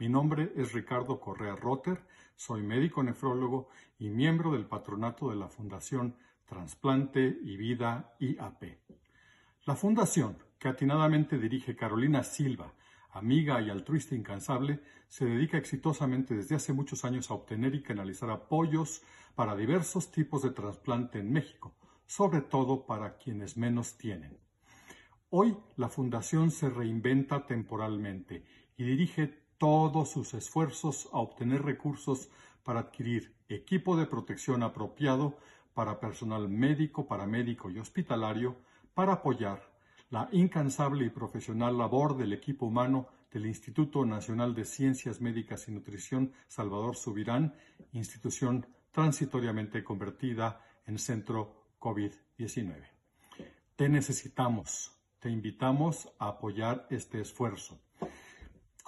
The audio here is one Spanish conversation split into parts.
Mi nombre es Ricardo Correa Rotter, soy médico nefrólogo y miembro del patronato de la Fundación Transplante y Vida IAP. La fundación, que atinadamente dirige Carolina Silva, amiga y altruista incansable, se dedica exitosamente desde hace muchos años a obtener y canalizar apoyos para diversos tipos de trasplante en México, sobre todo para quienes menos tienen. Hoy la Fundación se reinventa temporalmente y dirige todos sus esfuerzos a obtener recursos para adquirir equipo de protección apropiado para personal médico, paramédico y hospitalario para apoyar la incansable y profesional labor del equipo humano del Instituto Nacional de Ciencias Médicas y Nutrición Salvador Subirán, institución transitoriamente convertida en centro COVID-19. Te necesitamos, te invitamos a apoyar este esfuerzo.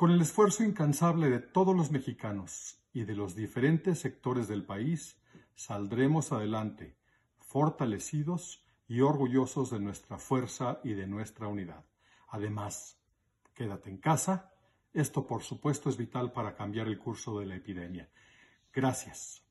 Con el esfuerzo incansable de todos los mexicanos y de los diferentes sectores del país, saldremos adelante, fortalecidos y orgullosos de nuestra fuerza y de nuestra unidad. Además, quédate en casa. Esto, por supuesto, es vital para cambiar el curso de la epidemia. Gracias.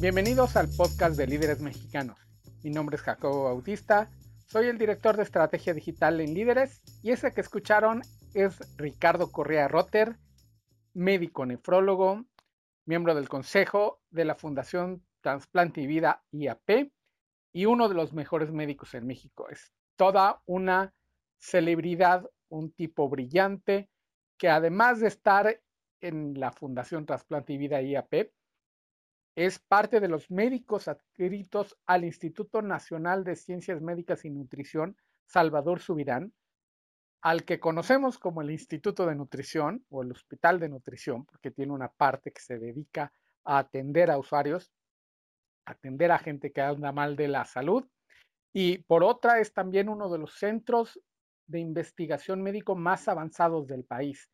Bienvenidos al podcast de líderes mexicanos. Mi nombre es Jacobo Bautista soy el director de estrategia digital en Líderes y ese que escucharon es Ricardo Correa Rotter, médico nefrólogo, miembro del consejo de la Fundación Transplante y Vida IAP y uno de los mejores médicos en México. Es toda una celebridad, un tipo brillante que además de estar en la Fundación Transplante y Vida IAP, es parte de los médicos adscritos al Instituto Nacional de Ciencias Médicas y Nutrición, Salvador Subirán, al que conocemos como el Instituto de Nutrición o el Hospital de Nutrición, porque tiene una parte que se dedica a atender a usuarios, atender a gente que anda mal de la salud, y por otra es también uno de los centros de investigación médico más avanzados del país.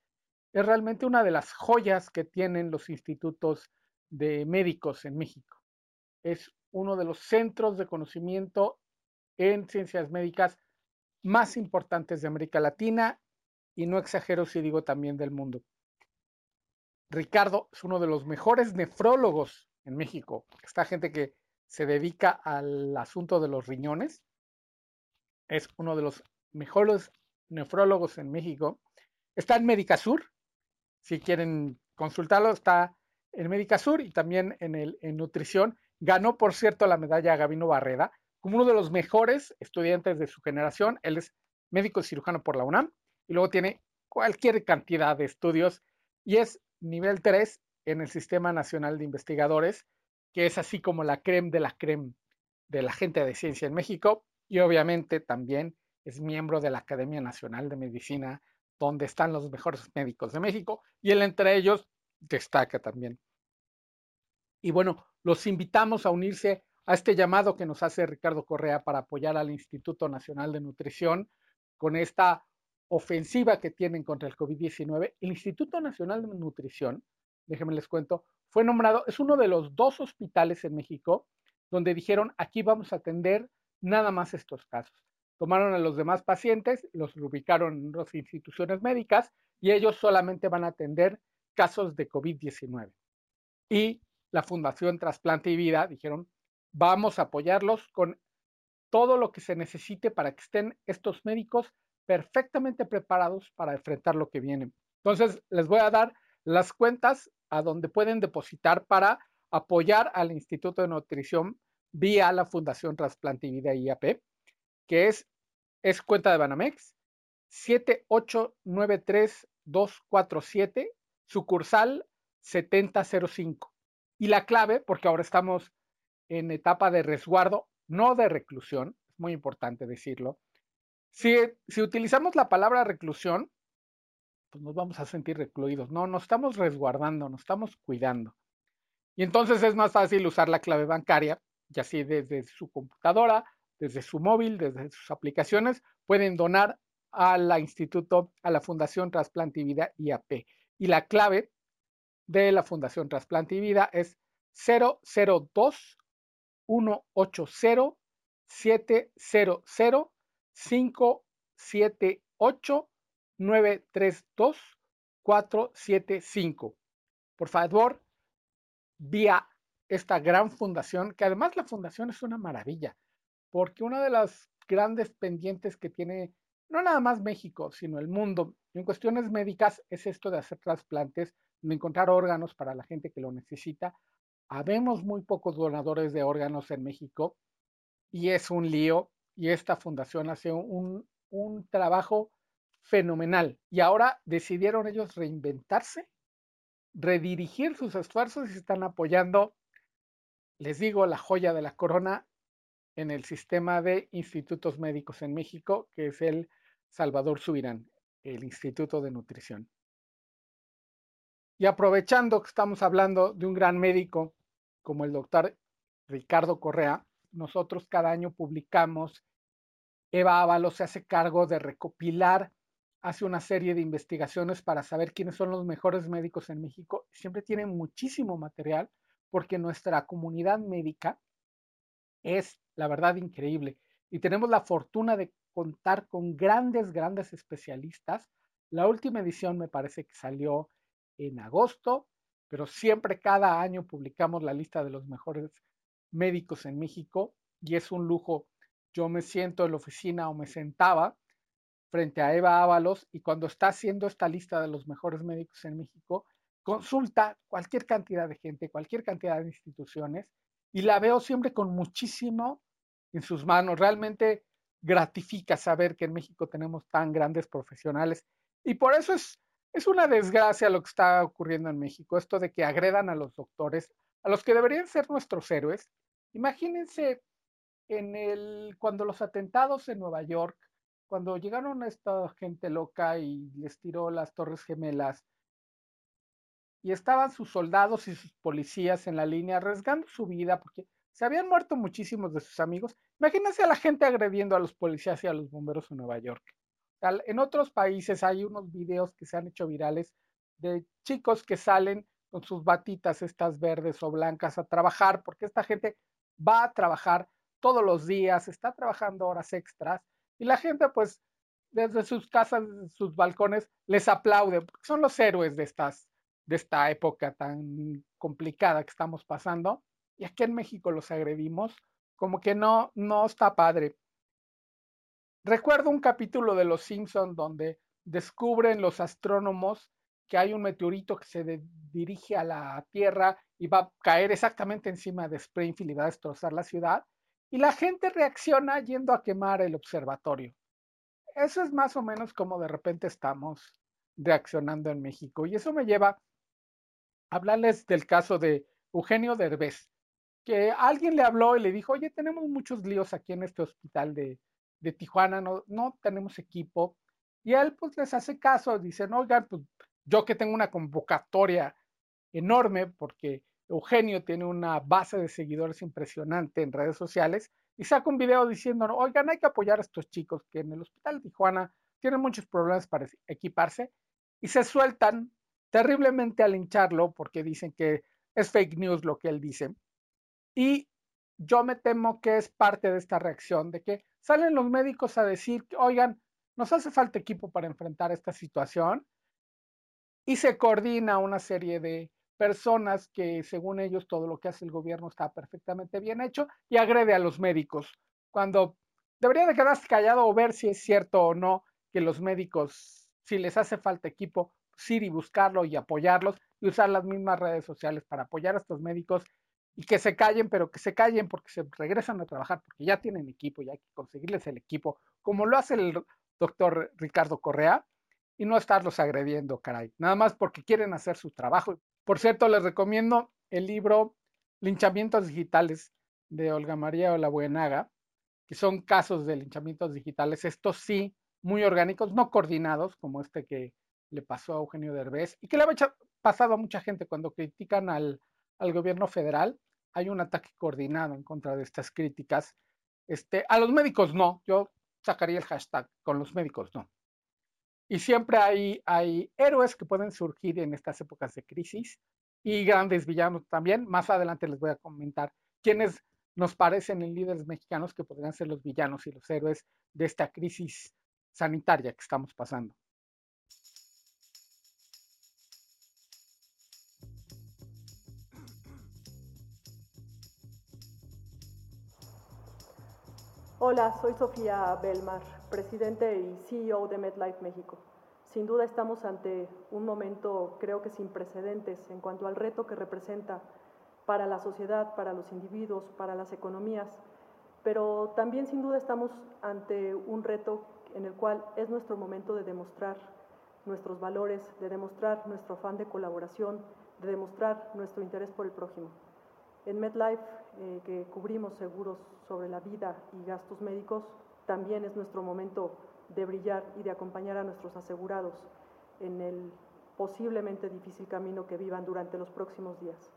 Es realmente una de las joyas que tienen los institutos de médicos en México. Es uno de los centros de conocimiento en ciencias médicas más importantes de América Latina y no exagero si digo también del mundo. Ricardo es uno de los mejores nefrólogos en México. Esta gente que se dedica al asunto de los riñones es uno de los mejores nefrólogos en México. Está en Medicasur. Si quieren consultarlo, está en Médica Sur y también en, nutrición. Ganó, por cierto, la medalla Gabino Barreda como uno de los mejores estudiantes de su generación. Él es médico cirujano por la UNAM y luego tiene cualquier cantidad de estudios y es nivel 3 en el Sistema Nacional de Investigadores, que es así como la creme de la creme de la gente de ciencia en México y obviamente también es miembro de la Academia Nacional de Medicina, donde están los mejores médicos de México y él entre ellos destaca también. Y bueno, los invitamos a unirse a este llamado que nos hace Ricardo Correa para apoyar al Instituto Nacional de Nutrición con esta ofensiva que tienen contra el COVID-19. El Instituto Nacional de Nutrición, déjenme les cuento, fue nombrado, es uno de los dos hospitales en México donde dijeron, aquí vamos a atender nada más estos casos. Tomaron a los demás pacientes, los ubicaron en dos instituciones médicas y ellos solamente van a atender casos de COVID-19. Y la Fundación Trasplante y Vida dijeron, vamos a apoyarlos con todo lo que se necesite para que estén estos médicos perfectamente preparados para enfrentar lo que viene. Entonces, les voy a dar las cuentas a donde pueden depositar para apoyar al Instituto de Nutrición vía la Fundación Trasplante y Vida IAP, que es, es cuenta de Banamex 7893247 sucursal 7005. Y la clave, porque ahora estamos en etapa de resguardo, no de reclusión, es muy importante decirlo. Si, si utilizamos la palabra reclusión, pues nos vamos a sentir recluidos. No, nos estamos resguardando, nos estamos cuidando. Y entonces es más fácil usar la clave bancaria, y así desde su computadora, desde su móvil, desde sus aplicaciones, pueden donar a la instituto, a la Fundación Trasplante y Vida IAP. Y la clave de la Fundación Trasplante y Vida es 002 180 700 578 932 475. Por favor, vía esta gran fundación, que además la fundación es una maravilla, porque una de las grandes pendientes que tiene no nada más México, sino el mundo en cuestiones médicas es esto de hacer trasplantes, de encontrar órganos para la gente que lo necesita. Habemos muy pocos donadores de órganos en México y es un lío y esta fundación hace un, un trabajo fenomenal. Y ahora decidieron ellos reinventarse, redirigir sus esfuerzos y están apoyando, les digo, la joya de la corona en el sistema de institutos médicos en México, que es el Salvador Subirán, el Instituto de Nutrición. Y aprovechando que estamos hablando de un gran médico como el doctor Ricardo Correa, nosotros cada año publicamos, Eva Ábalos se hace cargo de recopilar, hace una serie de investigaciones para saber quiénes son los mejores médicos en México. Siempre tiene muchísimo material porque nuestra comunidad médica es, la verdad, increíble. Y tenemos la fortuna de contar con grandes, grandes especialistas. La última edición me parece que salió en agosto, pero siempre cada año publicamos la lista de los mejores médicos en México y es un lujo. Yo me siento en la oficina o me sentaba frente a Eva Ábalos y cuando está haciendo esta lista de los mejores médicos en México, consulta cualquier cantidad de gente, cualquier cantidad de instituciones y la veo siempre con muchísimo en sus manos. Realmente gratifica saber que en México tenemos tan grandes profesionales y por eso es, es una desgracia lo que está ocurriendo en México, esto de que agredan a los doctores, a los que deberían ser nuestros héroes. Imagínense en el, cuando los atentados en Nueva York, cuando llegaron esta gente loca y les tiró las torres gemelas, y estaban sus soldados y sus policías en la línea arriesgando su vida porque se habían muerto muchísimos de sus amigos. Imagínense a la gente agrediendo a los policías y a los bomberos en Nueva York. En otros países hay unos videos que se han hecho virales de chicos que salen con sus batitas estas verdes o blancas a trabajar, porque esta gente va a trabajar todos los días, está trabajando horas extras y la gente pues desde sus casas, sus balcones les aplaude, porque son los héroes de de esta época tan complicada que estamos pasando. Y aquí en México los agredimos, como que no, no está padre. Recuerdo un capítulo de Los Simpson donde descubren los astrónomos que hay un meteorito que se dirige a la Tierra y va a caer exactamente encima de Springfield y va a destrozar la ciudad. Y la gente reacciona yendo a quemar el observatorio. Eso es más o menos como de repente estamos reaccionando en México. Y eso me lleva hablarles del caso de Eugenio Derbez, que alguien le habló y le dijo, oye, tenemos muchos líos aquí en este hospital de, de Tijuana, no, no tenemos equipo. Y él pues les hace caso, dice, no, oigan, pues yo que tengo una convocatoria enorme, porque Eugenio tiene una base de seguidores impresionante en redes sociales, y saca un video diciendo, oigan, hay que apoyar a estos chicos que en el hospital de Tijuana tienen muchos problemas para equiparse, y se sueltan terriblemente a lincharlo porque dicen que es fake news lo que él dice. Y yo me temo que es parte de esta reacción de que salen los médicos a decir, oigan, nos hace falta equipo para enfrentar esta situación y se coordina una serie de personas que según ellos todo lo que hace el gobierno está perfectamente bien hecho y agrede a los médicos cuando debería de quedarse callado o ver si es cierto o no que los médicos, si les hace falta equipo, ir y buscarlo y apoyarlos y usar las mismas redes sociales para apoyar a estos médicos y que se callen, pero que se callen porque se regresan a trabajar, porque ya tienen equipo y hay que conseguirles el equipo, como lo hace el doctor Ricardo Correa, y no estarlos agrediendo, caray, nada más porque quieren hacer su trabajo. Por cierto, les recomiendo el libro Linchamientos Digitales de Olga María Olabuenaga, que son casos de linchamientos digitales, estos sí, muy orgánicos, no coordinados, como este que le pasó a Eugenio Derbez y que le ha pasado a mucha gente cuando critican al, al, gobierno federal. Hay un ataque coordinado en contra de estas críticas. Este, a los médicos no, yo sacaría el hashtag con los médicos no. Y siempre hay, hay héroes que pueden surgir en estas épocas de crisis. y grandes villanos también. Más adelante les voy a comentar quiénes nos parecen en líderes mexicanos que podrían ser los villanos y los héroes de esta crisis sanitaria que estamos pasando. Hola, soy Sofía Belmar, presidente y CEO de MedLife México. Sin duda estamos ante un momento creo que sin precedentes en cuanto al reto que representa para la sociedad, para los individuos, para las economías, pero también sin duda estamos ante un reto en el cual es nuestro momento de demostrar nuestros valores, de demostrar nuestro afán de colaboración, de demostrar nuestro interés por el prójimo. En MedLife, eh, que cubrimos seguros sobre la vida y gastos médicos, también es nuestro momento de brillar y de acompañar a nuestros asegurados en el posiblemente difícil camino que vivan durante los próximos días.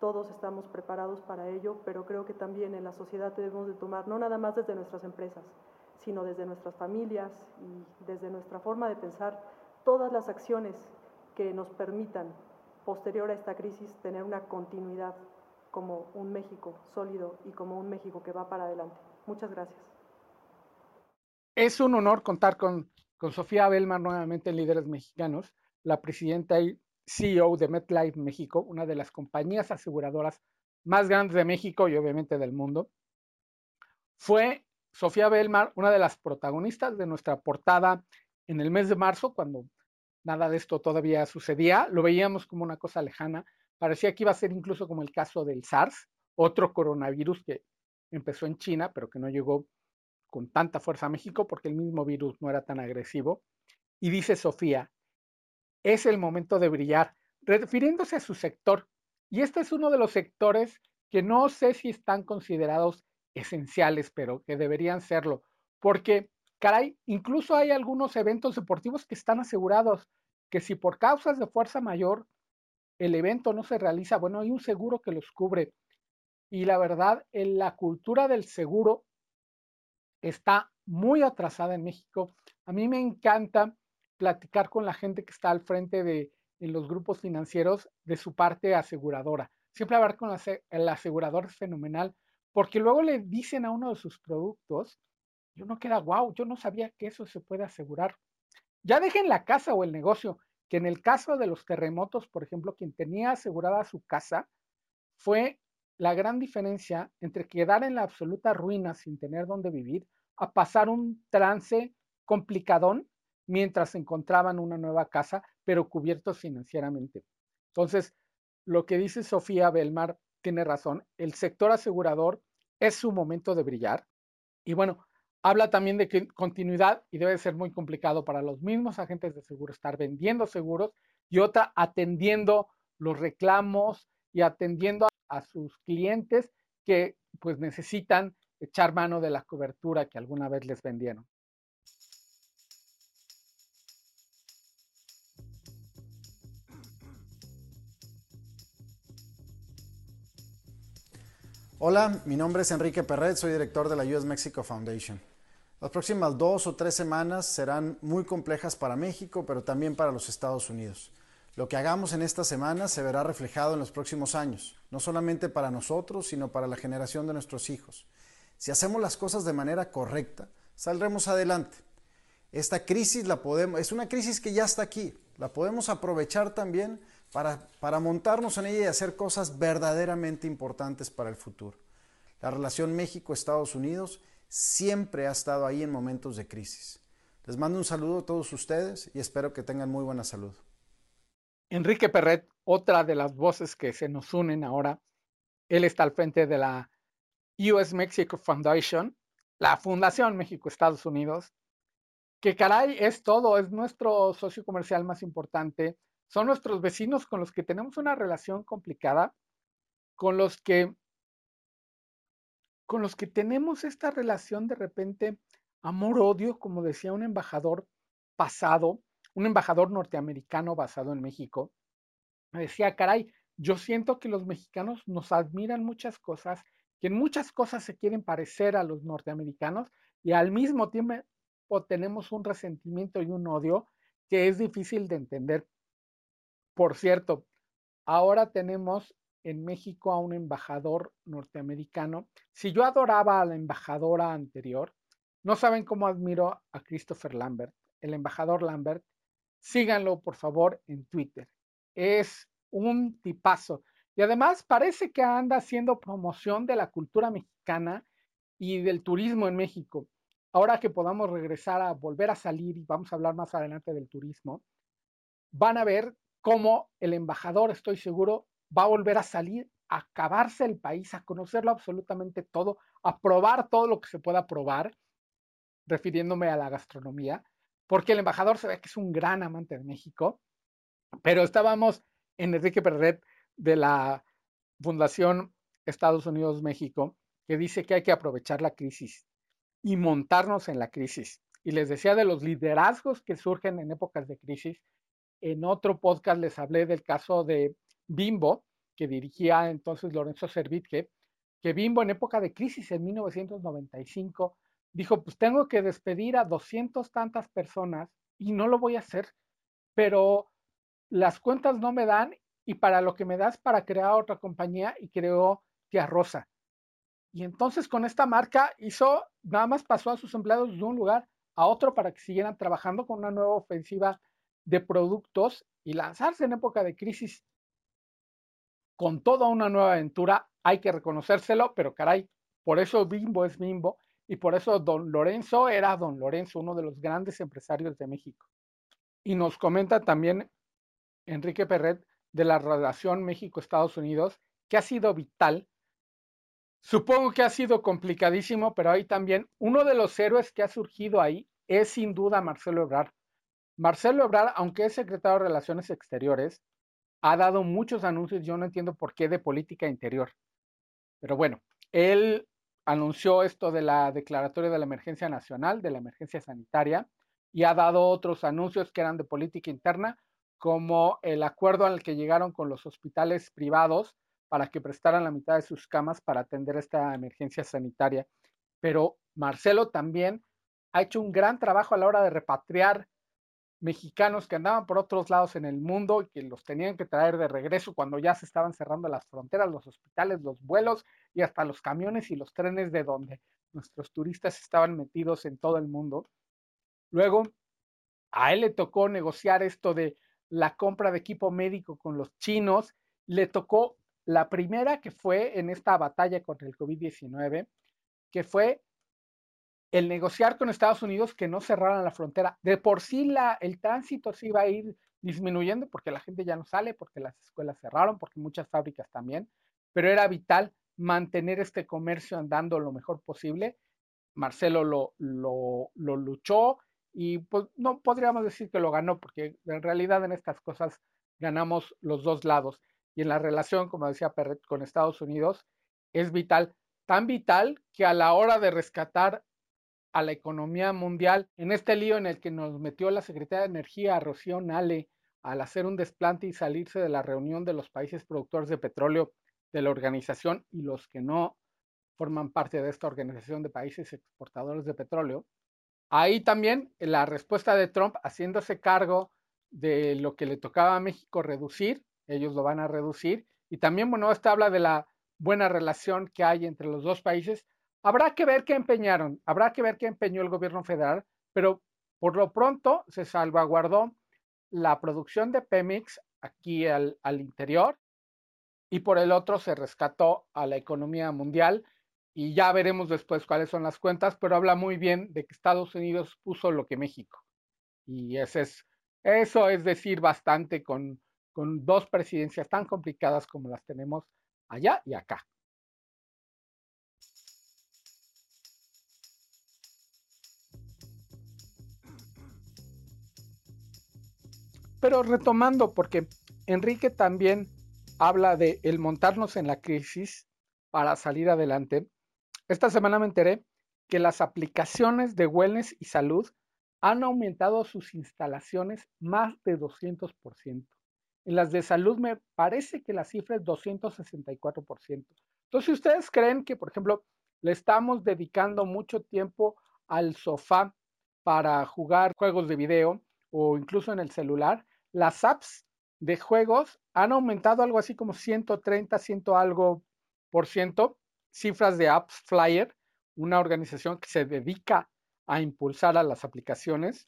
Todos estamos preparados para ello, pero creo que también en la sociedad debemos de tomar, no nada más desde nuestras empresas, sino desde nuestras familias y desde nuestra forma de pensar, todas las acciones que nos permitan, posterior a esta crisis, tener una continuidad como un México sólido y como un México que va para adelante. Muchas gracias. Es un honor contar con, Sofía Belmar nuevamente en Líderes Mexicanos, la presidenta y CEO de MetLife México, una de las compañías aseguradoras más grandes de México y obviamente del mundo. Fue Sofía Belmar una de las protagonistas de nuestra portada en el mes de marzo, cuando nada de esto todavía sucedía. Lo veíamos como una cosa lejana, Parecía que iba a ser incluso como el caso del SARS, otro coronavirus que empezó en China, pero que no llegó con tanta fuerza a México porque el mismo virus no era tan agresivo. Y dice Sofía, es el momento de brillar, refiriéndose a su sector. Y este es uno de los sectores que no sé si están considerados esenciales, pero que deberían serlo, porque, caray, incluso hay algunos eventos deportivos que están asegurados, que si por causas de fuerza mayor el evento no se realiza, bueno, hay un seguro que los cubre. Y la verdad, en la cultura del seguro está muy atrasada en México. A mí me encanta platicar con la gente que está al frente de en los grupos financieros de su parte aseguradora. Siempre hablar con el asegurador es fenomenal, porque luego le dicen a uno de sus productos, yo no queda, wow, yo no sabía que eso se puede asegurar. Ya dejen la casa o el negocio, que en el caso de los terremotos, por ejemplo, quien tenía asegurada su casa fue la gran diferencia entre quedar en la absoluta ruina sin tener dónde vivir a pasar un trance complicadón mientras encontraban una nueva casa, pero cubiertos financieramente. Entonces, lo que dice Sofía Belmar tiene razón. El sector asegurador es su momento de brillar. Y bueno, Habla también de que continuidad y debe ser muy complicado para los mismos agentes de seguro estar vendiendo seguros y otra atendiendo los reclamos y atendiendo a, sus clientes que pues necesitan echar mano de la cobertura que alguna vez les vendieron. Hola, mi nombre es Enrique Perret, soy director de la US Mexico Foundation. Las próximas dos o tres semanas serán muy complejas para México, pero también para los Estados Unidos. Lo que hagamos en esta semana se verá reflejado en los próximos años, no solamente para nosotros, sino para la generación de nuestros hijos. Si hacemos las cosas de manera correcta, saldremos adelante. Esta crisis es una crisis que ya está aquí, la podemos aprovechar también para, para montarnos en ella y hacer cosas verdaderamente importantes para el futuro. La relación México-Estados Unidos siempre ha estado ahí en momentos de crisis. Les mando un saludo a todos ustedes y espero que tengan muy buena salud. Enrique Perret, otra de las voces que se nos unen ahora, él está al frente de la US Mexico Foundation, la Fundación México-Estados Unidos, que caray es todo, es nuestro socio comercial más importante, son nuestros vecinos con los que tenemos una relación complicada, con los que con los que tenemos esta relación de repente amor-odio, como decía un embajador pasado, un embajador norteamericano basado en México, me decía, caray, yo siento que los mexicanos nos admiran muchas cosas, que en muchas cosas se quieren parecer a los norteamericanos y al mismo tiempo tenemos un resentimiento y un odio que es difícil de entender. Por cierto, ahora tenemos en México a un embajador norteamericano. Si yo adoraba a la embajadora anterior, no saben cómo admiro a Christopher Lambert, el embajador Lambert. Síganlo, por favor, en Twitter. Es un tipazo. Y además parece que anda haciendo promoción de la cultura mexicana y del turismo en México. Ahora que podamos regresar a volver a salir, y vamos a hablar más adelante del turismo, van a ver cómo el embajador, estoy seguro, va a volver a salir, a acabarse el país, a conocerlo absolutamente todo, a probar todo lo que se pueda probar refiriéndome a la gastronomía, porque el embajador se ve que es un gran amante de México, pero estábamos en Enrique Perret de la Fundación Estados Unidos México, que dice que hay que aprovechar la crisis y montarnos en la crisis. Y les decía de los liderazgos que surgen en épocas de crisis. En otro podcast les hablé del caso de Bimbo, que dirigía entonces Lorenzo Servitje, que Bimbo en época de crisis en 1995 dijo, pues tengo que despedir a doscientos tantas personas y no lo voy a hacer, pero las cuentas no me dan y para lo que me das para crear otra compañía y creó Tía Rosa. Y entonces con esta marca hizo, nada más pasó a sus empleados de un lugar a otro para que siguieran trabajando con una nueva ofensiva de productos y lanzarse en época de crisis con toda una nueva aventura. Hay que reconocérselo, pero caray, por eso Bimbo es Bimbo y por eso don Lorenzo era don Lorenzo, uno de los grandes empresarios de México. Y nos comenta también Enrique Perret de la relación México-Estados Unidos, que ha sido vital. Supongo que ha sido complicadísimo, pero hay también uno de los héroes que ha surgido ahí es sin duda Marcelo Ebrard. Marcelo Ebrard, aunque es secretario de Relaciones Exteriores, ha dado muchos anuncios, yo no entiendo por qué, de política interior. Pero bueno, él anunció esto de la declaratoria de la emergencia nacional, de la emergencia sanitaria, y ha dado otros anuncios que eran de política interna, como el acuerdo al que llegaron con los hospitales privados para que prestaran la mitad de sus camas para atender esta emergencia sanitaria. Pero Marcelo también ha hecho un gran trabajo a la hora de repatriar mexicanos que andaban por otros lados en el mundo y que los tenían que traer de regreso cuando ya se estaban cerrando las fronteras, los hospitales, los vuelos y hasta los camiones y los trenes de donde nuestros turistas estaban metidos en todo el mundo. Luego, a él le tocó negociar esto de la compra de equipo médico con los chinos, le tocó la primera que fue en esta batalla contra el COVID-19, que fue el negociar con Estados Unidos que no cerraran la frontera. De por sí la, el tránsito se iba a ir disminuyendo porque la gente ya no sale, porque las escuelas cerraron, porque muchas fábricas también, pero era vital mantener este comercio andando lo mejor posible. Marcelo lo, lo, lo luchó y pues no podríamos decir que lo ganó, porque en realidad en estas cosas ganamos los dos lados. Y en la relación, como decía Perret, con Estados Unidos, es vital, tan vital que a la hora de rescatar a la economía mundial en este lío en el que nos metió la Secretaría de Energía, Rocío Nale, al hacer un desplante y salirse de la reunión de los países productores de petróleo de la organización y los que no forman parte de esta organización de países exportadores de petróleo. Ahí también la respuesta de Trump haciéndose cargo de lo que le tocaba a México reducir, ellos lo van a reducir, y también, bueno, esta habla de la buena relación que hay entre los dos países, Habrá que ver qué empeñaron, habrá que ver qué empeñó el gobierno federal, pero por lo pronto se salvaguardó la producción de Pemex aquí al, interior y por el otro se rescató a la economía mundial y ya veremos después cuáles son las cuentas, pero habla muy bien de que Estados Unidos puso lo que México. Y eso es decir bastante con dos presidencias tan complicadas como las tenemos allá y acá. Pero retomando, porque Enrique también habla de el montarnos en la crisis para salir adelante. Esta semana me enteré que las aplicaciones de wellness y salud han aumentado sus instalaciones más de 200%. En las de salud me parece que la cifra es 264%. Entonces, si ustedes creen que, por ejemplo, le estamos dedicando mucho tiempo al sofá para jugar juegos de video o incluso en el celular, las apps de juegos han aumentado algo así como 130, 100 algo por ciento. Cifras de Apps Flyer, una organización que se dedica a impulsar a las aplicaciones.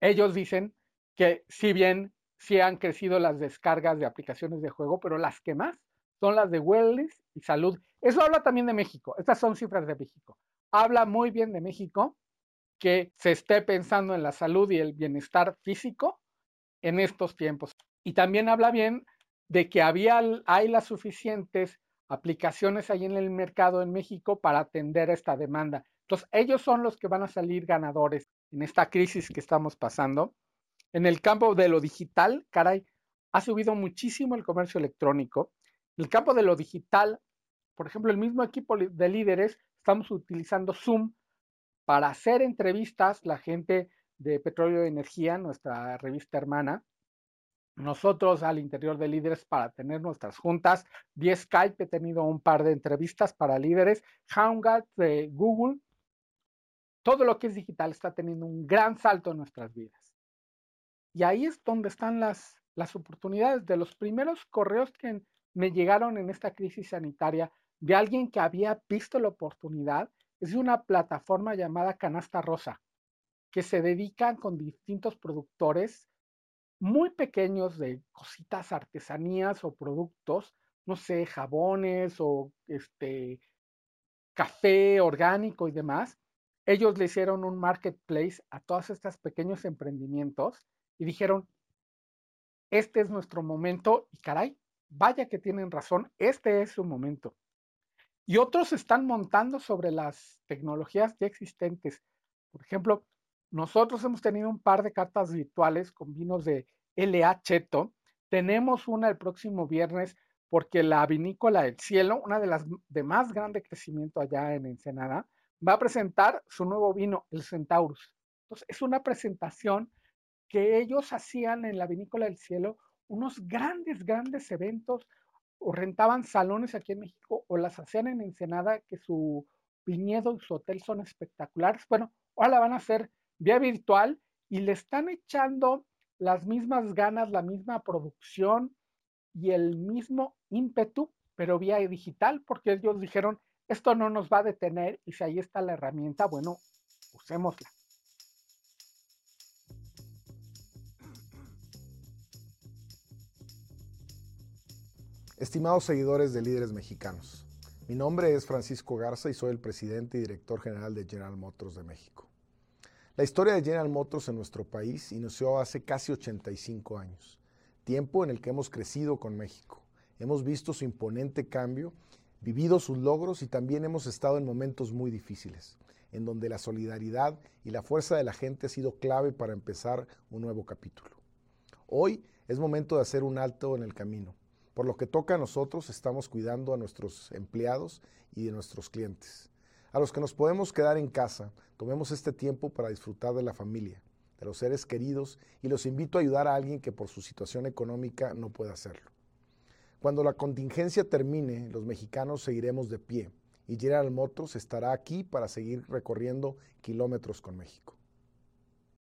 Ellos dicen que si bien sí han crecido las descargas de aplicaciones de juego, pero las que más son las de wellness y salud. Eso habla también de México. Estas son cifras de México. Habla muy bien de México que se esté pensando en la salud y el bienestar físico en estos tiempos. Y también habla bien de que había, hay las suficientes aplicaciones ahí en el mercado en México para atender esta demanda. Entonces, ellos son los que van a salir ganadores en esta crisis que estamos pasando. En el campo de lo digital, caray, ha subido muchísimo el comercio electrónico. En el campo de lo digital, por ejemplo, el mismo equipo de líderes, estamos utilizando Zoom para hacer entrevistas, la gente de Petróleo y Energía, nuestra revista hermana, nosotros al interior de líderes para tener nuestras juntas. Vía Skype he tenido un par de entrevistas para líderes. Hangout de Google. Todo lo que es digital está teniendo un gran salto en nuestras vidas. Y ahí es donde están las, las oportunidades de los primeros correos que me llegaron en esta crisis sanitaria de alguien que había visto la oportunidad. Es una plataforma llamada Canasta Rosa, que se dedican con distintos productores muy pequeños de cositas, artesanías o productos, no sé, jabones o este café orgánico y demás. Ellos le hicieron un marketplace a todos estos pequeños emprendimientos y dijeron, este es nuestro momento y caray, vaya que tienen razón, este es su momento. Y otros están montando sobre las tecnologías ya existentes. Por ejemplo, nosotros hemos tenido un par de cartas virtuales con vinos de LA Cheto. Tenemos una el próximo viernes porque la vinícola del cielo, una de las de más grande crecimiento allá en Ensenada, va a presentar su nuevo vino, el Centaurus. Entonces, es una presentación que ellos hacían en la vinícola del cielo, unos grandes, grandes eventos, o rentaban salones aquí en México, o las hacían en Ensenada, que su viñedo y su hotel son espectaculares. Bueno, ahora la van a hacer vía virtual y le están echando las mismas ganas, la misma producción y el mismo ímpetu, pero vía digital, porque ellos dijeron, esto no nos va a detener y si ahí está la herramienta, bueno, usémosla. Estimados seguidores de líderes mexicanos, mi nombre es Francisco Garza y soy el presidente y director general de General Motors de México. La historia de General Motors en nuestro país inició hace casi 85 años, tiempo en el que hemos crecido con México. Hemos visto su imponente cambio, vivido sus logros y también hemos estado en momentos muy difíciles, en donde la solidaridad y la fuerza de la gente ha sido clave para empezar un nuevo capítulo. Hoy es momento de hacer un alto en el camino. Por lo que toca a nosotros, estamos cuidando a nuestros empleados y de nuestros clientes. A los que nos podemos quedar en casa, tomemos este tiempo para disfrutar de la familia, de los seres queridos y los invito a ayudar a alguien que por su situación económica no puede hacerlo. Cuando la contingencia termine, los mexicanos seguiremos de pie y General Motors estará aquí para seguir recorriendo kilómetros con México.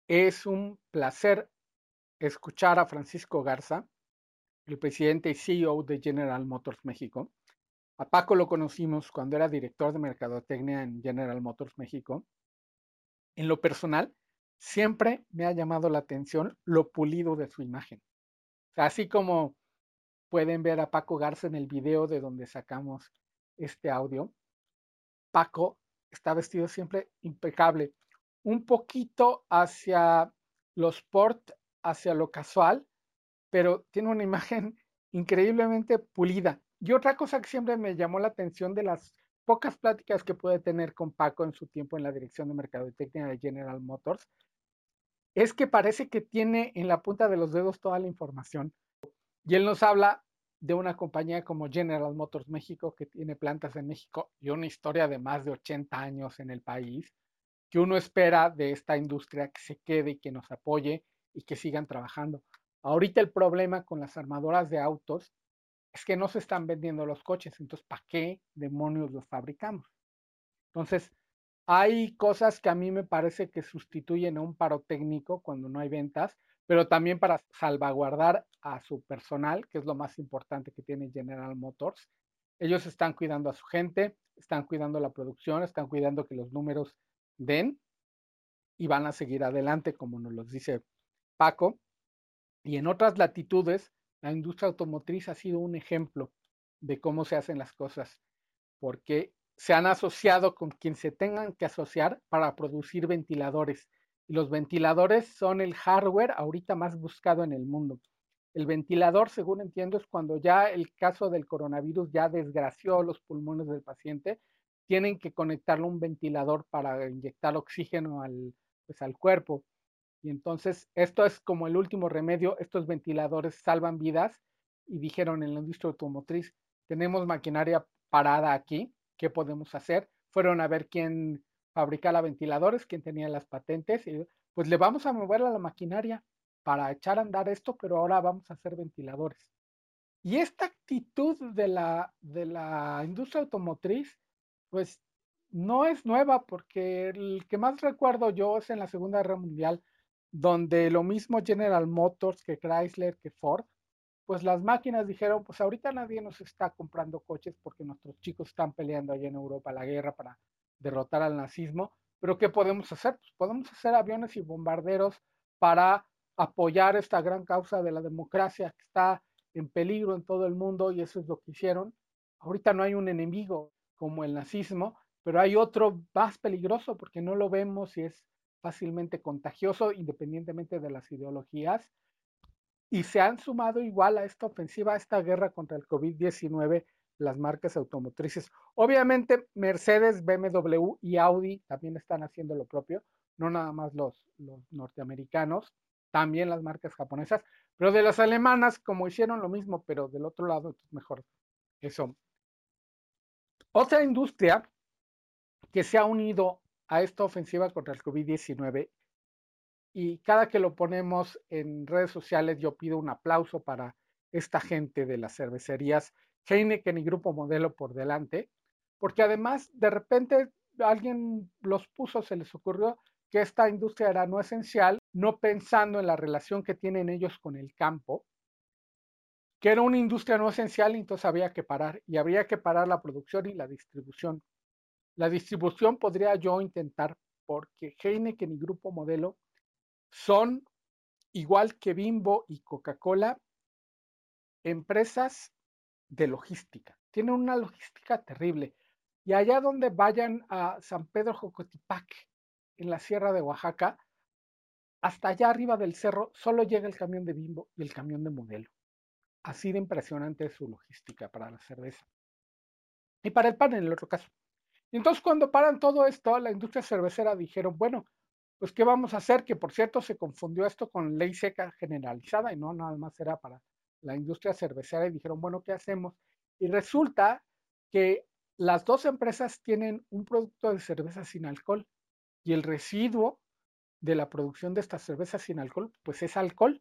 Es un placer escuchar a Francisco Garza, el presidente y CEO de General Motors México, a Paco lo conocimos cuando era director de mercadotecnia en General Motors México. En lo personal, siempre me ha llamado la atención lo pulido de su imagen. así como pueden ver a Paco Garza en el video de donde sacamos este audio, Paco está vestido siempre impecable, un poquito hacia lo sport, hacia lo casual, pero tiene una imagen increíblemente pulida. Y otra cosa que siempre me llamó la atención de las pocas pláticas que pude tener con Paco en su tiempo en la dirección de mercadotecnia de General Motors, es que parece que tiene en la punta de los dedos toda la información. Y él nos habla de una compañía como General Motors México, que tiene plantas en México y una historia de más de 80 años en el país, que uno espera de esta industria que se quede y que nos apoye y que sigan trabajando. Ahorita el problema con las armadoras de autos es que no se están vendiendo los coches, entonces ¿para qué demonios los fabricamos? Entonces, hay cosas que a mí me parece que sustituyen a un paro técnico cuando no hay ventas, pero también para salvaguardar a su personal, que es lo más importante que tiene General Motors. Ellos están cuidando a su gente, están cuidando la producción, están cuidando que los números den y van a seguir adelante, como nos lo dice Paco. Y en otras latitudes, la industria automotriz ha sido un ejemplo de cómo se hacen las cosas, porque se han asociado con quien se tengan que asociar para producir ventiladores. Y los ventiladores son el hardware ahorita más buscado en el mundo. El ventilador, según entiendo, es cuando ya el caso del coronavirus ya desgració los pulmones del paciente, tienen que conectarle un ventilador para inyectar oxígeno al, pues, al cuerpo. Y entonces esto es como el último remedio, estos ventiladores salvan vidas y dijeron en la industria automotriz, tenemos maquinaria parada aquí, ¿qué podemos hacer? Fueron a ver quién fabricaba ventiladores, quién tenía las patentes, y pues le vamos a mover a la maquinaria para echar a andar esto, pero ahora vamos a hacer ventiladores. Y esta actitud de la, de la industria automotriz, pues no es nueva, porque el que más recuerdo yo es en la Segunda Guerra Mundial, donde lo mismo General Motors que Chrysler, que Ford, pues las máquinas dijeron, pues ahorita nadie nos está comprando coches porque nuestros chicos están peleando allá en Europa la guerra para derrotar al nazismo, pero ¿qué podemos hacer? Pues podemos hacer aviones y bombarderos para apoyar esta gran causa de la democracia que está en peligro en todo el mundo y eso es lo que hicieron. Ahorita no hay un enemigo como el nazismo, pero hay otro más peligroso porque no lo vemos y es fácilmente contagioso independientemente de las ideologías. Y se han sumado igual a esta ofensiva, a esta guerra contra el COVID-19, las marcas automotrices. Obviamente Mercedes, BMW y Audi también están haciendo lo propio, no nada más los, los norteamericanos también las marcas japonesas, pero de las alemanas, como hicieron lo mismo, pero del otro lado, mejor eso. Otra industria que se ha unido a esta ofensiva contra el COVID-19 y cada que lo ponemos en redes sociales yo pido un aplauso para esta gente de las cervecerías Heineken y Grupo Modelo por delante, porque además de repente alguien los puso, se les ocurrió que esta industria era no esencial, no pensando en la relación que tienen ellos con el campo, que era una industria no esencial, entonces había que parar y habría que parar la producción y la distribución. La distribución podría yo intentar porque Heineken y Grupo Modelo son, igual que Bimbo y Coca-Cola, empresas de logística. Tienen una logística terrible. Y allá donde vayan a San Pedro Jocotipac, en la sierra de Oaxaca, hasta allá arriba del cerro solo llega el camión de Bimbo y el camión de modelo. Así de impresionante es su logística para la cerveza. Y para el pan en el otro caso. Y entonces cuando paran todo esto, la industria cervecera dijeron, bueno, pues ¿qué vamos a hacer? Que por cierto se confundió esto con ley seca generalizada y no nada más era para la industria cervecera y dijeron, bueno, ¿qué hacemos? Y resulta que las dos empresas tienen un producto de cerveza sin alcohol y el residuo de la producción de estas cervezas sin alcohol, pues es alcohol,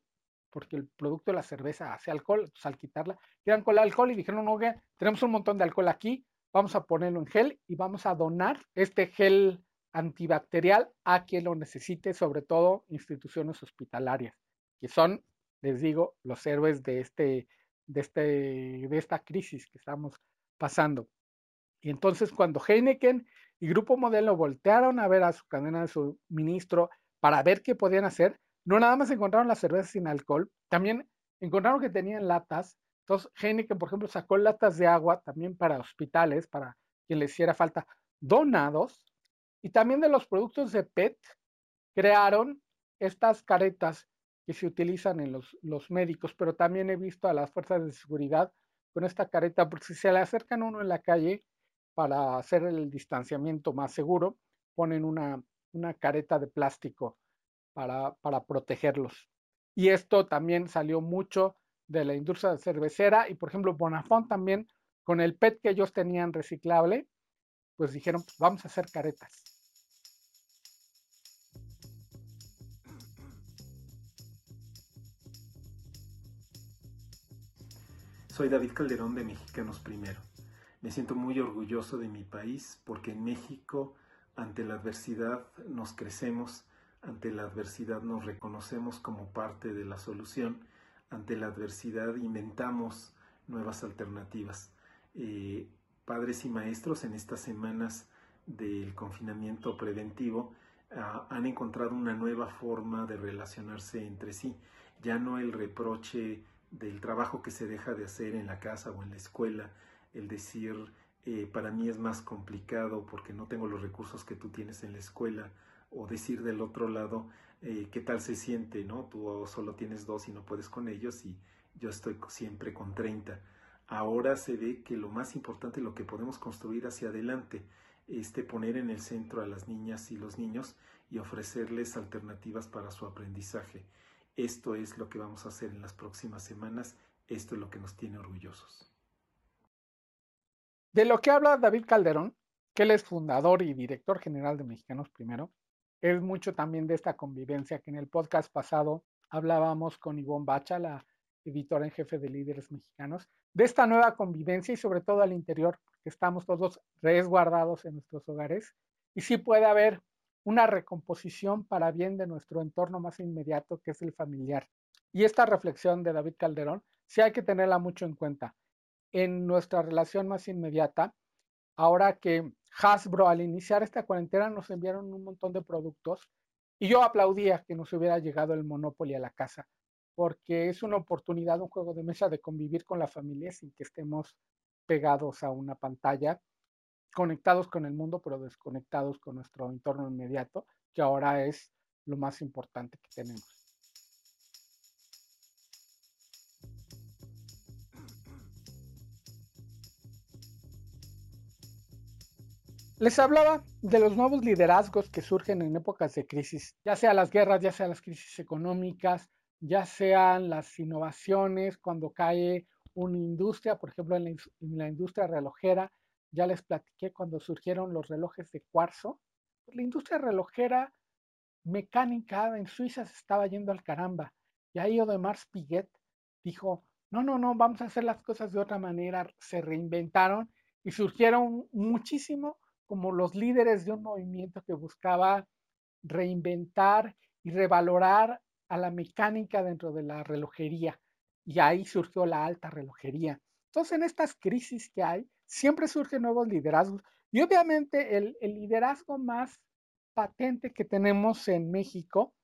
porque el producto de la cerveza hace alcohol, entonces al quitarla, quedan con el alcohol y dijeron, no, tenemos un montón de alcohol aquí, vamos a ponerlo en gel y vamos a donar este gel antibacterial a quien lo necesite, sobre todo instituciones hospitalarias, que son, les digo, los héroes de, este, de, este, de esta crisis que estamos pasando. Y entonces cuando Heineken y Grupo Modelo voltearon a ver a su cadena de suministro para ver qué podían hacer, no nada más encontraron las cervezas sin alcohol, también encontraron que tenían latas. Entonces Heineken, por ejemplo, sacó latas de agua también para hospitales, para quien les hiciera falta, donados. Y también de los productos de PET, crearon estas caretas que se utilizan en los, médicos, pero también he visto a las fuerzas de seguridad con esta careta, porque si se le acercan uno en la calle, para hacer el distanciamiento más seguro, ponen una, careta de plástico para protegerlos. Y esto también salió mucho de la industria cervecera y por ejemplo Bonafont también con el PET que ellos tenían reciclable, pues dijeron, pues vamos a hacer caretas. Soy David Calderón de Mexicanos Primero. Me siento muy orgulloso de mi país porque en México, ante la adversidad, nos crecemos, ante la adversidad nos reconocemos como parte de la solución, ante la adversidad inventamos nuevas alternativas. Eh, padres y maestros en estas semanas del confinamiento preventivo ah, han encontrado una nueva forma de relacionarse entre sí. Ya no el reproche del trabajo que se deja de hacer en la casa o en la escuela, el decir eh, para mí es más complicado porque no tengo los recursos que tú tienes en la escuela, o decir del otro lado eh, qué tal se siente, ¿no? Tú solo tienes dos y no puedes con ellos y yo estoy siempre con 30. Ahora se ve que lo más importante, lo que podemos construir hacia adelante, este poner en el centro a las niñas y los niños y ofrecerles alternativas para su aprendizaje. Esto es lo que vamos a hacer en las próximas semanas, esto es lo que nos tiene orgullosos. De lo que habla David Calderón, que él es fundador y director general de Mexicanos Primero, es mucho también de esta convivencia que en el podcast pasado hablábamos con Ivonne Bacha, la editora en jefe de líderes mexicanos, de esta nueva convivencia y sobre todo al interior, que estamos todos resguardados en nuestros hogares y sí puede haber una recomposición para bien de nuestro entorno más inmediato, que es el familiar. Y esta reflexión de David Calderón, sí hay que tenerla mucho en cuenta. En nuestra relación más inmediata, ahora que Hasbro al iniciar esta cuarentena nos enviaron un montón de productos y yo aplaudía que nos hubiera llegado el Monopoly a la casa, porque es una oportunidad, un juego de mesa de convivir con la familia sin que estemos pegados a una pantalla, conectados con el mundo, pero desconectados con nuestro entorno inmediato, que ahora es lo más importante que tenemos. Les hablaba de los nuevos liderazgos que surgen en épocas de crisis, ya sea las guerras, ya sea las crisis económicas, ya sean las innovaciones, cuando cae una industria, por ejemplo, en la, industria relojera, ya les platiqué cuando surgieron los relojes de cuarzo, la industria relojera mecánica en Suiza se estaba yendo al caramba. Y ahí Odemar Piguet dijo, no, no, no, vamos a hacer las cosas de otra manera. Se reinventaron y surgieron muchísimo como los líderes de un movimiento que buscaba reinventar y revalorar a la mecánica dentro de la relojería. Y ahí surgió la alta relojería. Entonces, en estas crisis que hay, siempre surgen nuevos liderazgos. Y obviamente el, el liderazgo más patente que tenemos en México,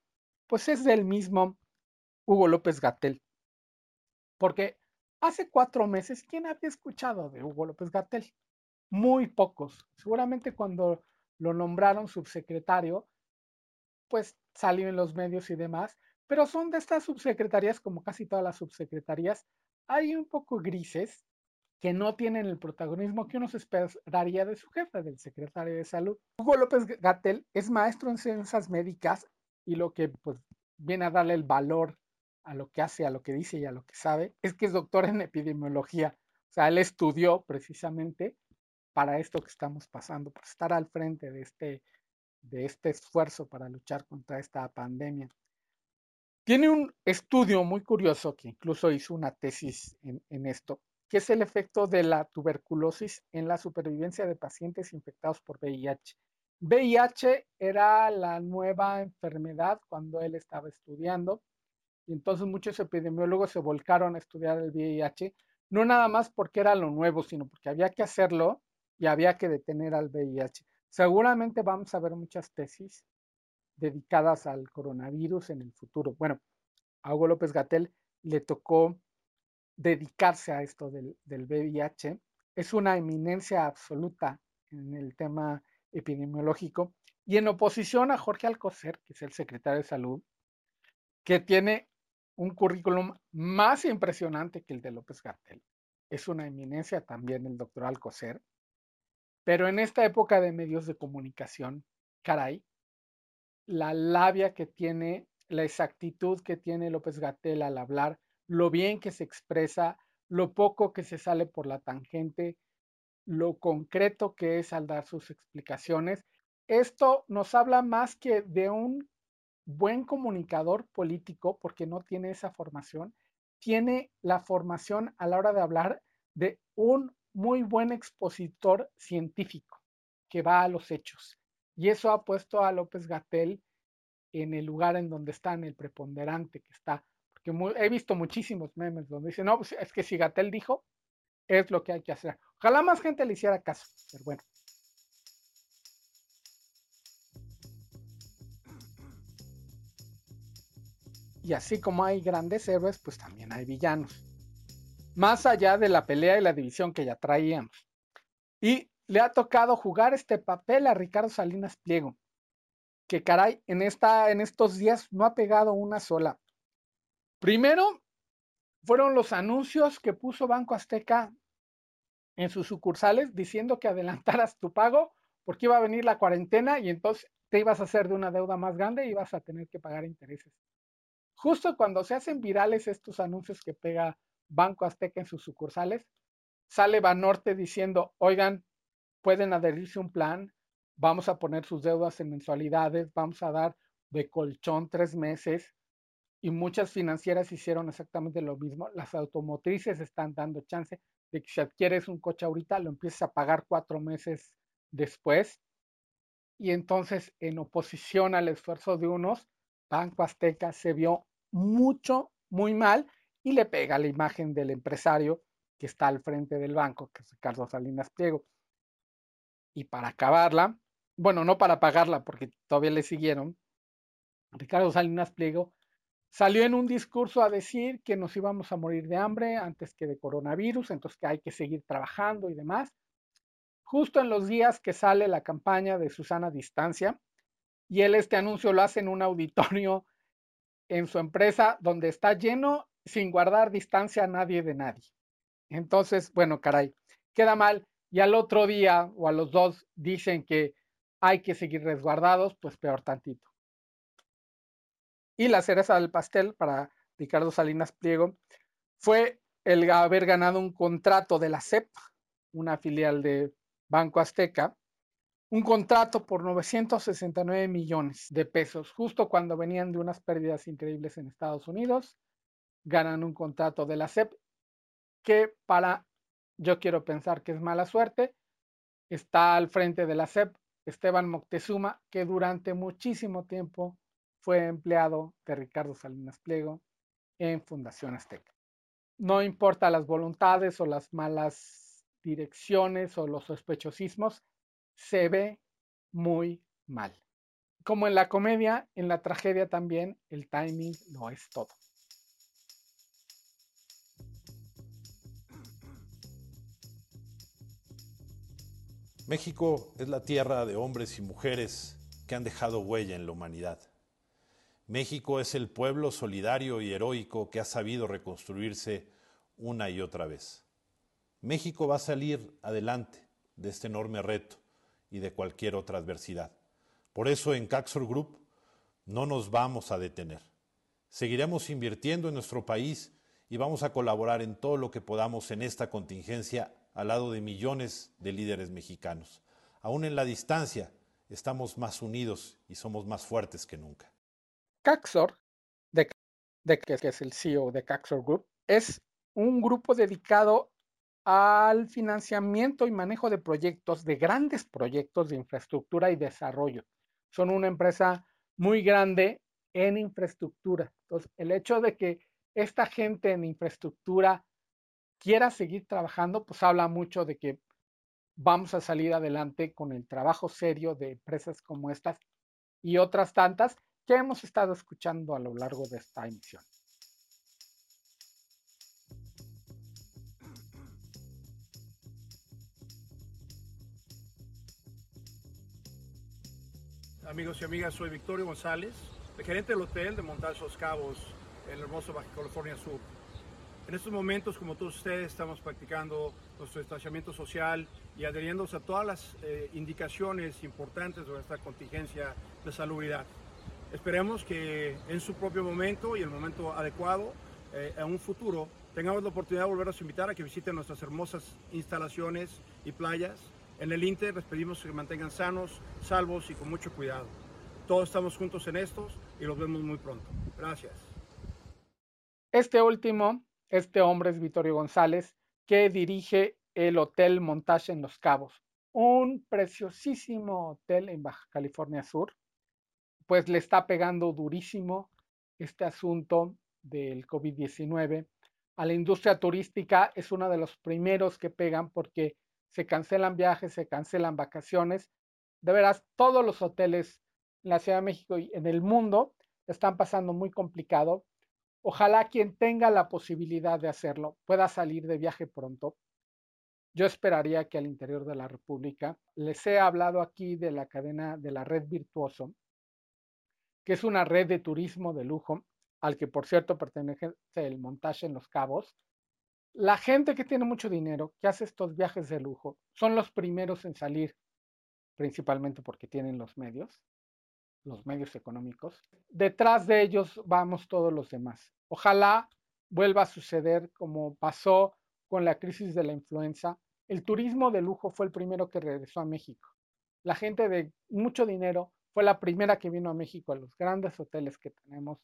pues es del mismo Hugo López Gatel. Porque hace cuatro meses, ¿quién había escuchado de Hugo López Gatel? Muy pocos. Seguramente cuando lo nombraron subsecretario, pues salió en los medios y demás, pero son de estas subsecretarías, como casi todas las subsecretarías, hay un poco grises que no tienen el protagonismo que uno se esperaría de su jefe, del secretario de salud. Hugo López Gatel es maestro en ciencias médicas y lo que pues viene a darle el valor a lo que hace, a lo que dice y a lo que sabe, es que es doctor en epidemiología. O sea, él estudió precisamente para esto que estamos pasando, por estar al frente de este, de este esfuerzo para luchar contra esta pandemia. Tiene un estudio muy curioso que incluso hizo una tesis en, en esto, que es el efecto de la tuberculosis en la supervivencia de pacientes infectados por VIH. VIH era la nueva enfermedad cuando él estaba estudiando y entonces muchos epidemiólogos se volcaron a estudiar el VIH, no nada más porque era lo nuevo, sino porque había que hacerlo y había que detener al VIH. Seguramente vamos a ver muchas tesis dedicadas al coronavirus en el futuro. Bueno, a Hugo López Gatel le tocó dedicarse a esto del, del VIH. Es una eminencia absoluta en el tema epidemiológico y en oposición a Jorge Alcocer, que es el secretario de salud, que tiene un currículum más impresionante que el de López Gatel. Es una eminencia también el doctor Alcocer. Pero en esta época de medios de comunicación, caray, la labia que tiene, la exactitud que tiene López Gatel al hablar, lo bien que se expresa, lo poco que se sale por la tangente, lo concreto que es al dar sus explicaciones. Esto nos habla más que de un buen comunicador político, porque no tiene esa formación, tiene la formación a la hora de hablar de un muy buen expositor científico que va a los hechos. Y eso ha puesto a López Gatel en el lugar en donde está, en el preponderante que está. Porque he visto muchísimos memes donde dicen, no, pues, es que si Gatel dijo, es lo que hay que hacer. Ojalá más gente le hiciera caso, pero bueno. Y así como hay grandes héroes, pues también hay villanos. Más allá de la pelea y la división que ya traíamos. Y le ha tocado jugar este papel a Ricardo Salinas Pliego, que caray, en, esta, en estos días no ha pegado una sola. Primero, fueron los anuncios que puso Banco Azteca en sus sucursales diciendo que adelantaras tu pago porque iba a venir la cuarentena y entonces te ibas a hacer de una deuda más grande y ibas a tener que pagar intereses. Justo cuando se hacen virales estos anuncios que pega Banco Azteca en sus sucursales, sale Banorte diciendo, oigan, pueden adherirse a un plan, vamos a poner sus deudas en mensualidades, vamos a dar de colchón tres meses, y muchas financieras hicieron exactamente lo mismo. Las automotrices están dando chance de que si adquieres un coche ahorita, lo empieces a pagar cuatro meses después. Y entonces, en oposición al esfuerzo de unos, Banco Azteca se vio mucho, muy mal y le pega la imagen del empresario que está al frente del banco, que es Ricardo Salinas Pliego. Y para acabarla, bueno, no para pagarla, porque todavía le siguieron, Ricardo Salinas Pliego salió en un discurso a decir que nos íbamos a morir de hambre antes que de coronavirus, entonces que hay que seguir trabajando y demás. Justo en los días que sale la campaña de Susana Distancia, y él este anuncio lo hace en un auditorio en su empresa donde está lleno sin guardar distancia a nadie de nadie. Entonces, bueno, caray, queda mal. Y al otro día o a los dos dicen que hay que seguir resguardados, pues peor tantito. Y la cereza del pastel para Ricardo Salinas Pliego fue el haber ganado un contrato de la CEP, una filial de Banco Azteca, un contrato por 969 millones de pesos, justo cuando venían de unas pérdidas increíbles en Estados Unidos, ganan un contrato de la CEP que para, yo quiero pensar que es mala suerte, está al frente de la CEP Esteban Moctezuma, que durante muchísimo tiempo fue empleado de Ricardo Salinas Pliego en Fundación Azteca. No importa las voluntades o las malas direcciones o los sospechosismos, se ve muy mal. Como en la comedia, en la tragedia también el timing no es todo. México es la tierra de hombres y mujeres que han dejado huella en la humanidad. México es el pueblo solidario y heroico que ha sabido reconstruirse una y otra vez. México va a salir adelante de este enorme reto y de cualquier otra adversidad. Por eso en Caxor Group no nos vamos a detener. Seguiremos invirtiendo en nuestro país y vamos a colaborar en todo lo que podamos en esta contingencia al lado de millones de líderes mexicanos. Aún en la distancia, estamos más unidos y somos más fuertes que nunca. Caxor, de, que es el CEO de Caxor Group, es un grupo dedicado al financiamiento y manejo de proyectos, de grandes proyectos de infraestructura y desarrollo. Son una empresa muy grande en infraestructura. Entonces, el hecho de que esta gente en infraestructura quiera seguir trabajando, pues habla mucho de que vamos a salir adelante con el trabajo serio de empresas como estas y otras tantas que hemos estado escuchando a lo largo de esta emisión. Amigos y amigas, soy Victorio González, el gerente del hotel de Montaje Los Cabos en el hermoso Baja California Sur. En estos momentos, como todos ustedes, estamos practicando nuestro distanciamiento social y adheriéndose a todas las eh, indicaciones importantes de esta contingencia de salubridad. Esperemos que en su propio momento y el momento adecuado, eh, un futuro, tengamos la oportunidad de volver a invitar a que visiten nuestras hermosas instalaciones y playas. En el Inter les pedimos que mantengan sanos, salvos y con mucho cuidado. Todos estamos juntos en estos y los vemos muy pronto. Gracias. Este último, este hombre es Vittorio González, que dirige el Hotel Montage en Los Cabos, un preciosísimo hotel en Baja California Sur, pues le está pegando durísimo este asunto del COVID-19. A la industria turística es uno de los primeros que pegan porque se cancelan viajes, se cancelan vacaciones. De veras, todos los hoteles en la Ciudad de México y en el mundo están pasando muy complicado. Ojalá quien tenga la posibilidad de hacerlo pueda salir de viaje pronto. Yo esperaría que al interior de la República les he hablado aquí de la cadena de la red Virtuoso, que es una red de turismo de lujo, al que por cierto pertenece el montaje en Los Cabos. La gente que tiene mucho dinero, que hace estos viajes de lujo, son los primeros en salir, principalmente porque tienen los medios, los medios económicos. Detrás de ellos vamos todos los demás. Ojalá vuelva a suceder como pasó con la crisis de la influenza. El turismo de lujo fue el primero que regresó a México. La gente de mucho dinero fue la primera que vino a México a los grandes hoteles que tenemos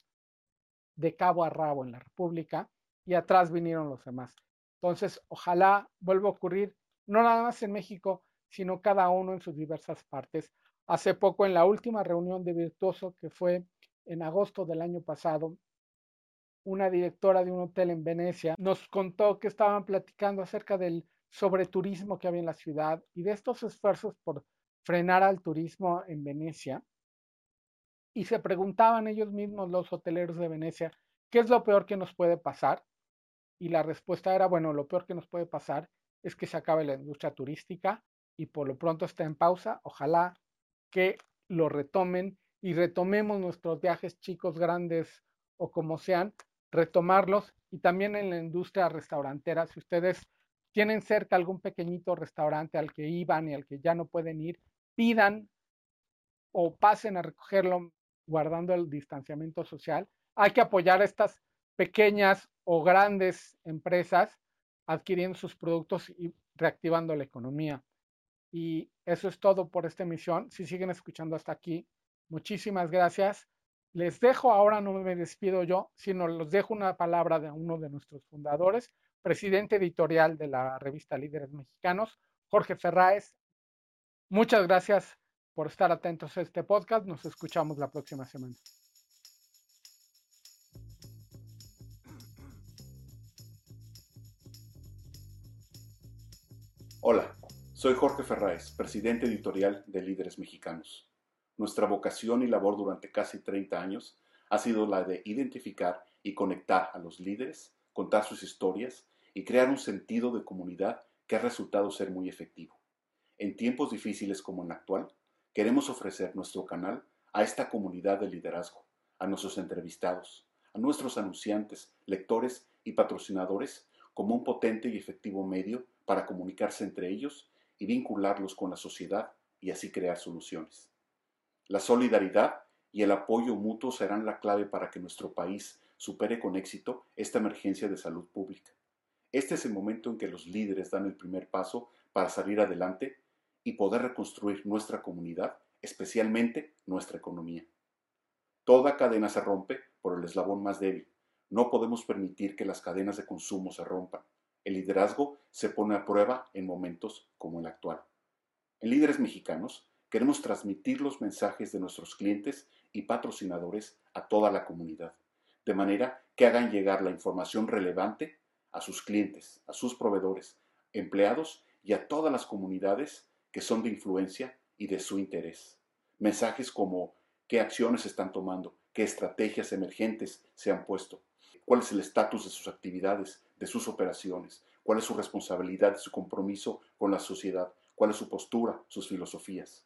de cabo a rabo en la República y atrás vinieron los demás. Entonces, ojalá vuelva a ocurrir, no nada más en México, sino cada uno en sus diversas partes. Hace poco, en la última reunión de Virtuoso, que fue en agosto del año pasado, una directora de un hotel en Venecia nos contó que estaban platicando acerca del sobreturismo que había en la ciudad y de estos esfuerzos por frenar al turismo en Venecia. Y se preguntaban ellos mismos, los hoteleros de Venecia, ¿qué es lo peor que nos puede pasar? Y la respuesta era, bueno, lo peor que nos puede pasar es que se acabe la industria turística y por lo pronto está en pausa. Ojalá que lo retomen y retomemos nuestros viajes chicos, grandes o como sean, retomarlos y también en la industria restaurantera. Si ustedes tienen cerca algún pequeñito restaurante al que iban y al que ya no pueden ir, pidan o pasen a recogerlo guardando el distanciamiento social. Hay que apoyar a estas pequeñas o grandes empresas adquiriendo sus productos y reactivando la economía. Y eso es todo por esta emisión. Si siguen escuchando hasta aquí, muchísimas gracias. Les dejo ahora, no me despido yo, sino les dejo una palabra de uno de nuestros fundadores, presidente editorial de la revista Líderes Mexicanos, Jorge Ferráez. Muchas gracias por estar atentos a este podcast. Nos escuchamos la próxima semana. Hola, soy Jorge Ferráez, presidente editorial de Líderes Mexicanos. Nuestra vocación y labor durante casi 30 años ha sido la de identificar y conectar a los líderes, contar sus historias y crear un sentido de comunidad que ha resultado ser muy efectivo. En tiempos difíciles como el actual, queremos ofrecer nuestro canal a esta comunidad de liderazgo, a nuestros entrevistados, a nuestros anunciantes, lectores y patrocinadores como un potente y efectivo medio para comunicarse entre ellos y vincularlos con la sociedad y así crear soluciones. La solidaridad y el apoyo mutuo serán la clave para que nuestro país supere con éxito esta emergencia de salud pública. Este es el momento en que los líderes dan el primer paso para salir adelante y poder reconstruir nuestra comunidad, especialmente nuestra economía. Toda cadena se rompe por el eslabón más débil. No podemos permitir que las cadenas de consumo se rompan. El liderazgo se pone a prueba en momentos como el actual. En Líderes Mexicanos queremos transmitir los mensajes de nuestros clientes y patrocinadores a toda la comunidad, de manera que hagan llegar la información relevante a sus clientes, a sus proveedores, empleados y a todas las comunidades que son de influencia y de su interés. Mensajes como qué acciones están tomando, qué estrategias emergentes se han puesto, cuál es el estatus de sus actividades, de sus operaciones, cuál es su responsabilidad, su compromiso con la sociedad, cuál es su postura, sus filosofías.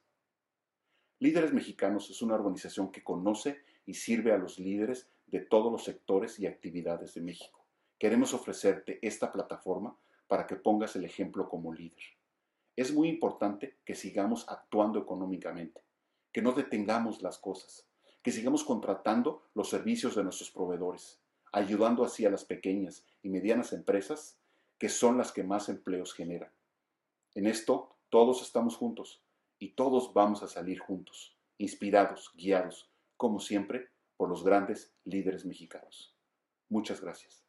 Líderes Mexicanos es una organización que conoce y sirve a los líderes de todos los sectores y actividades de México. Queremos ofrecerte esta plataforma para que pongas el ejemplo como líder. Es muy importante que sigamos actuando económicamente, que no detengamos las cosas, que sigamos contratando los servicios de nuestros proveedores, ayudando así a las pequeñas y medianas empresas que son las que más empleos generan. En esto todos estamos juntos y todos vamos a salir juntos, inspirados, guiados, como siempre, por los grandes líderes mexicanos. Muchas gracias.